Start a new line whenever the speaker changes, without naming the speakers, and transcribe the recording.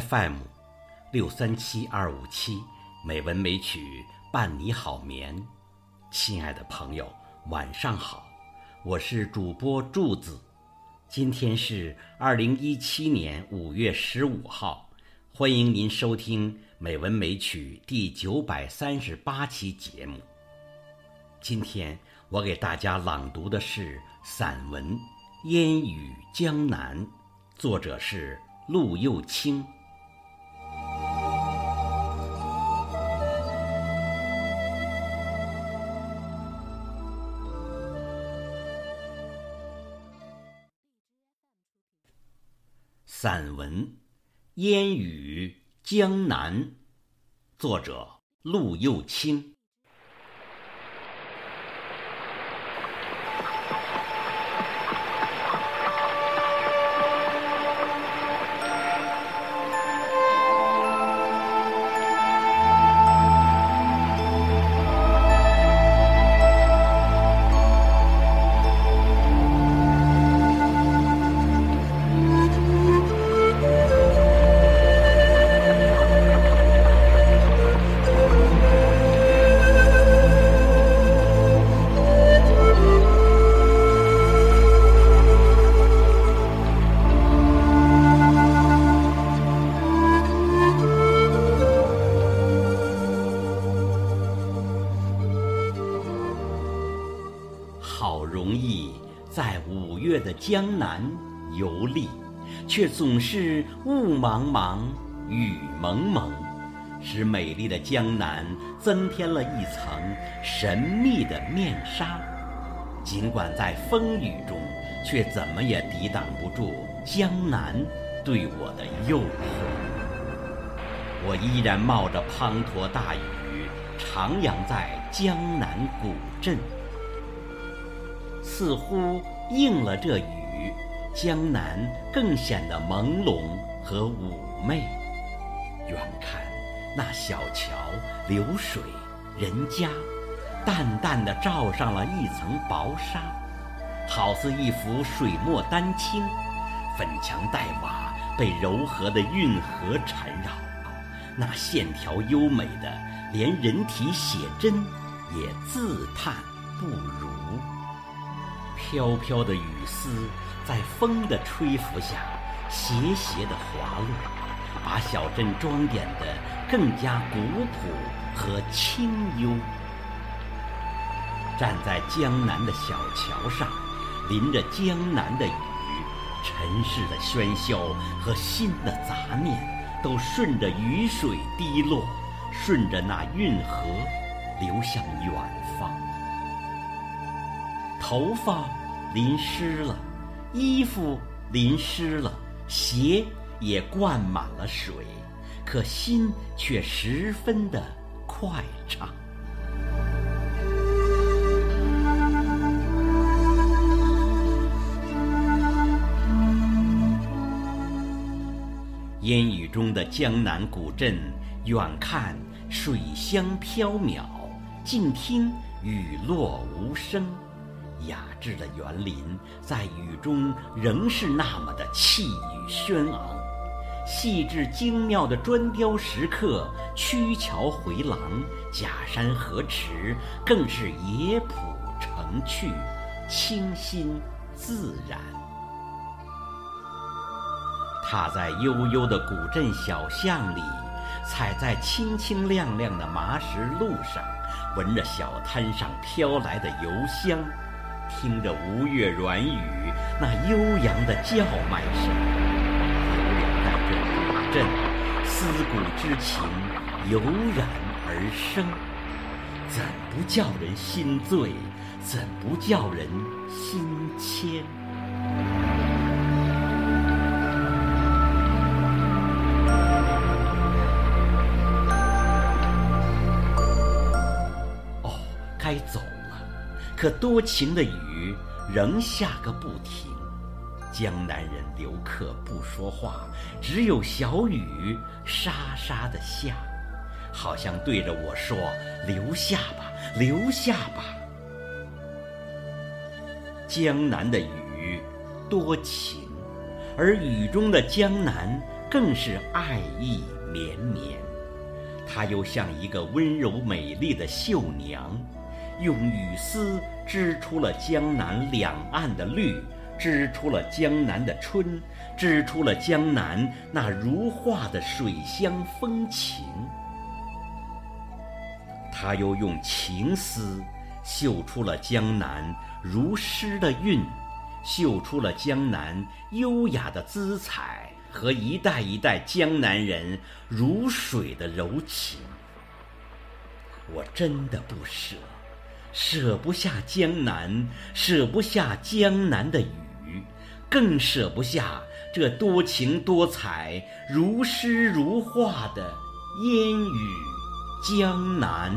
FM 六三七二五七，美文美曲伴你好眠。亲爱的朋友，晚上好，我是主播柱子。今天是二零一七年五月十五号，欢迎您收听《美文美曲》第九百三十八期节目。今天我给大家朗读的是散文《烟雨江南》，作者是陆又青。散文《烟雨江南》，作者陆幼青。容易在五月的江南游历，却总是雾茫茫、雨蒙蒙，使美丽的江南增添了一层神秘的面纱。尽管在风雨中，却怎么也抵挡不住江南对我的诱惑。我依然冒着滂沱大雨，徜徉在江南古镇。似乎应了这雨，江南更显得朦胧和妩媚。远看那小桥流水人家，淡淡的罩上了一层薄纱，好似一幅水墨丹青。粉墙黛瓦被柔和的运河缠绕，那线条优美的，连人体写真也自叹不如。飘飘的雨丝在风的吹拂下，斜斜的滑落，把小镇装点得更加古朴和清幽。站在江南的小桥上，淋着江南的雨，尘世的喧嚣和心的杂念，都顺着雨水滴落，顺着那运河流向远方。头发淋湿了，衣服淋湿了，鞋也灌满了水，可心却十分的快畅。烟雨中的江南古镇，远看水乡飘渺，近听雨落无声。雅致的园林在雨中仍是那么的气宇轩昂，细致精妙的砖雕石刻、曲桥回廊、假山河池，更是野朴成趣、清新自然。踏在悠悠的古镇小巷里，踩在清清亮亮的麻石路上，闻着小摊上飘来的油香。听着吴越软语那悠扬的叫卖声，流连在这古镇，思古之情油然而生，怎不叫人心醉？怎不叫人心牵？可多情的雨仍下个不停，江南人留客不说话，只有小雨沙沙的下，好像对着我说：“留下吧，留下吧。”江南的雨多情，而雨中的江南更是爱意绵绵。她又像一个温柔美丽的绣娘，用雨丝织出了江南两岸的绿，织出了江南的春，织出了江南那如画的水乡风情。她又用情丝绣出了江南如诗的韵，绣出了江南优雅的姿彩。和一代一代江南人如水的柔情，我真的不舍，舍不下江南，舍不下江南的雨，更舍不下这多情多彩、如诗如画的烟雨江南。